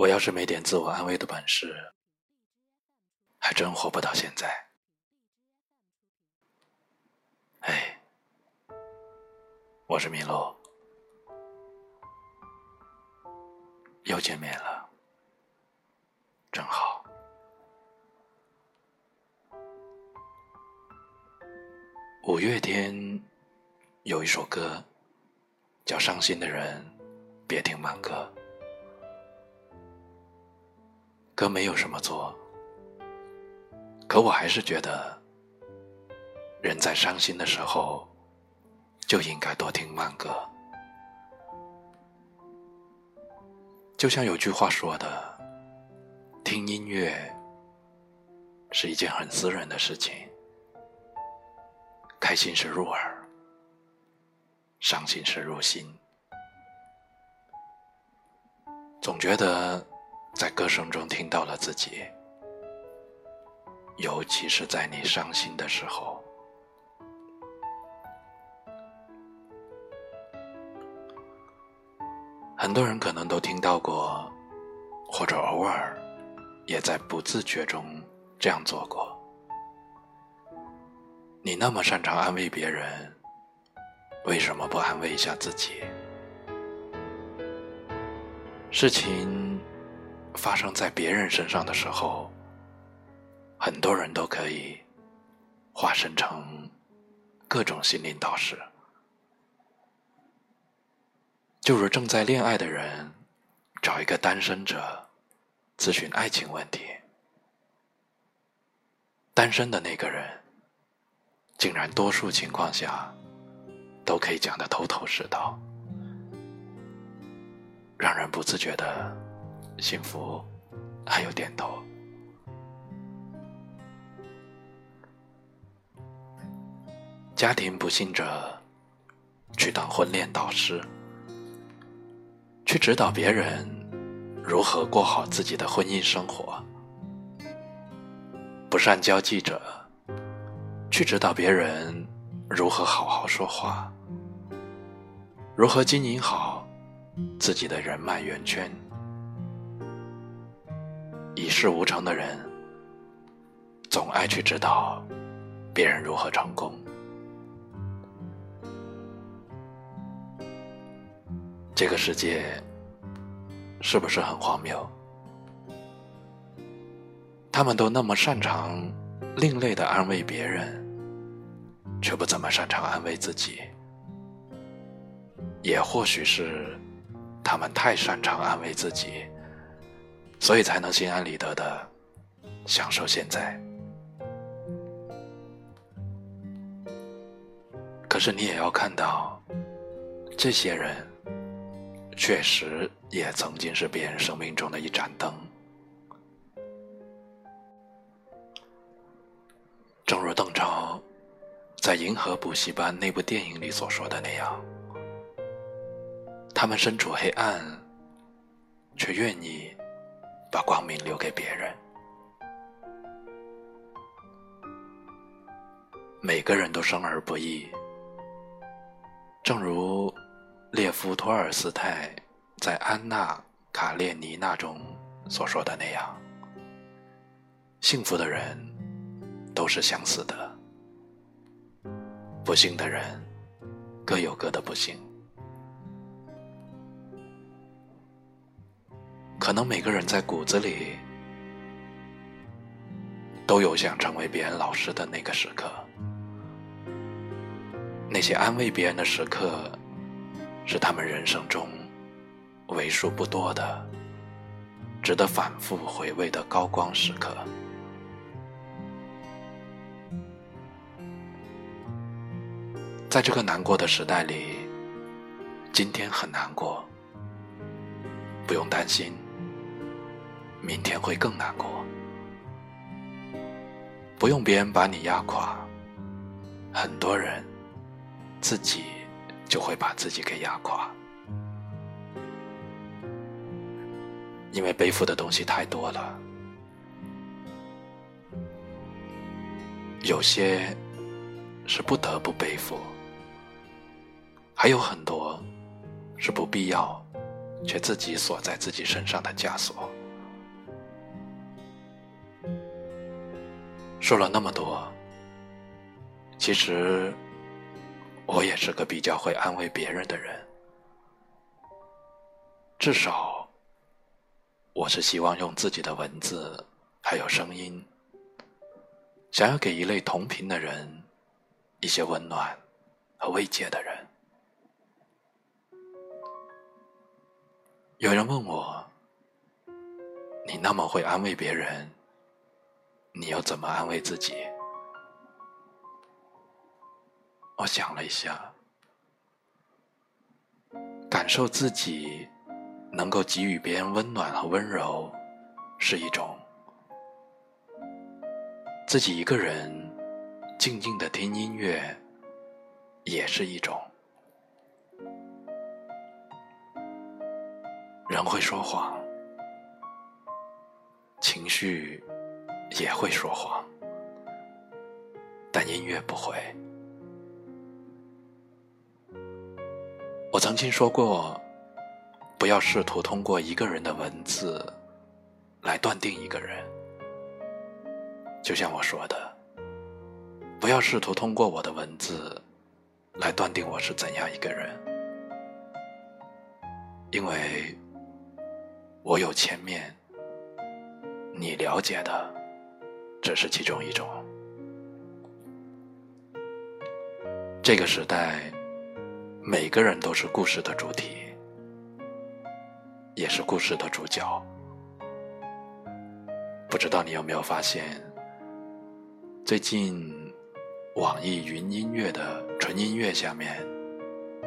我要是没点自我安慰的本事，还真活不到现在。哎，我是麋鹿，又见面了，正好。五月天有一首歌叫《伤心的人别听慢歌》。歌没有什么错，可我还是觉得，人在伤心的时候就应该多听慢歌。就像有句话说的：“听音乐是一件很私人的事情，开心是入耳，伤心是入心。”总觉得。在歌声中听到了自己，尤其是在你伤心的时候。很多人可能都听到过，或者偶尔也在不自觉中这样做过。你那么擅长安慰别人，为什么不安慰一下自己？事情。发生在别人身上的时候，很多人都可以化身成各种心灵导师。就如正在恋爱的人找一个单身者咨询爱情问题，单身的那个人竟然多数情况下都可以讲得头头是道，让人不自觉的。幸福，还有点头。家庭不幸者去当婚恋导师，去指导别人如何过好自己的婚姻生活；不善交际者去指导别人如何好好说话，如何经营好自己的人脉圆圈。一事无成的人，总爱去指导别人如何成功。这个世界是不是很荒谬？他们都那么擅长另类的安慰别人，却不怎么擅长安慰自己。也或许是他们太擅长安慰自己。所以才能心安理得的享受现在。可是你也要看到，这些人确实也曾经是别人生命中的一盏灯。正如邓超在《银河补习班》那部电影里所说的那样，他们身处黑暗，却愿意。把光明留给别人。每个人都生而不易，正如列夫·托尔斯泰在《安娜·卡列尼娜》中所说的那样：“幸福的人都是相似的，不幸的人各有各的不幸。”可能每个人在骨子里都有想成为别人老师的那个时刻，那些安慰别人的时刻，是他们人生中为数不多的、值得反复回味的高光时刻。在这个难过的时代里，今天很难过，不用担心。明天会更难过，不用别人把你压垮，很多人自己就会把自己给压垮，因为背负的东西太多了，有些是不得不背负，还有很多是不必要却自己锁在自己身上的枷锁。说了那么多，其实我也是个比较会安慰别人的人。至少，我是希望用自己的文字还有声音，想要给一类同频的人一些温暖和慰藉的人。有人问我：“你那么会安慰别人，你又怎么安慰自己？”我想了一下，感受自己。能够给予别人温暖和温柔，是一种；自己一个人静静的听音乐，也是一种。人会说谎，情绪也会说谎，但音乐不会。我曾经说过。不要试图通过一个人的文字来断定一个人，就像我说的，不要试图通过我的文字来断定我是怎样一个人，因为我有千面，你了解的只是其中一种。这个时代，每个人都是故事的主体。也是故事的主角。不知道你有没有发现，最近网易云音乐的纯音乐下面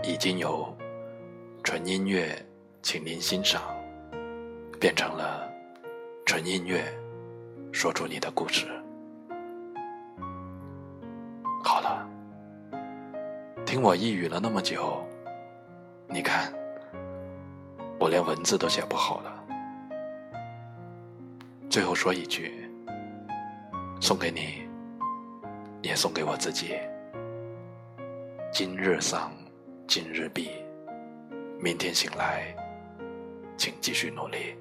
已经有纯音乐，请您欣赏，变成了纯音乐，说出你的故事。好了，听我一语了那么久，你看。我连文字都写不好了，最后说一句，送给你，也送给我自己。今日丧，今日毕，明天醒来，请继续努力，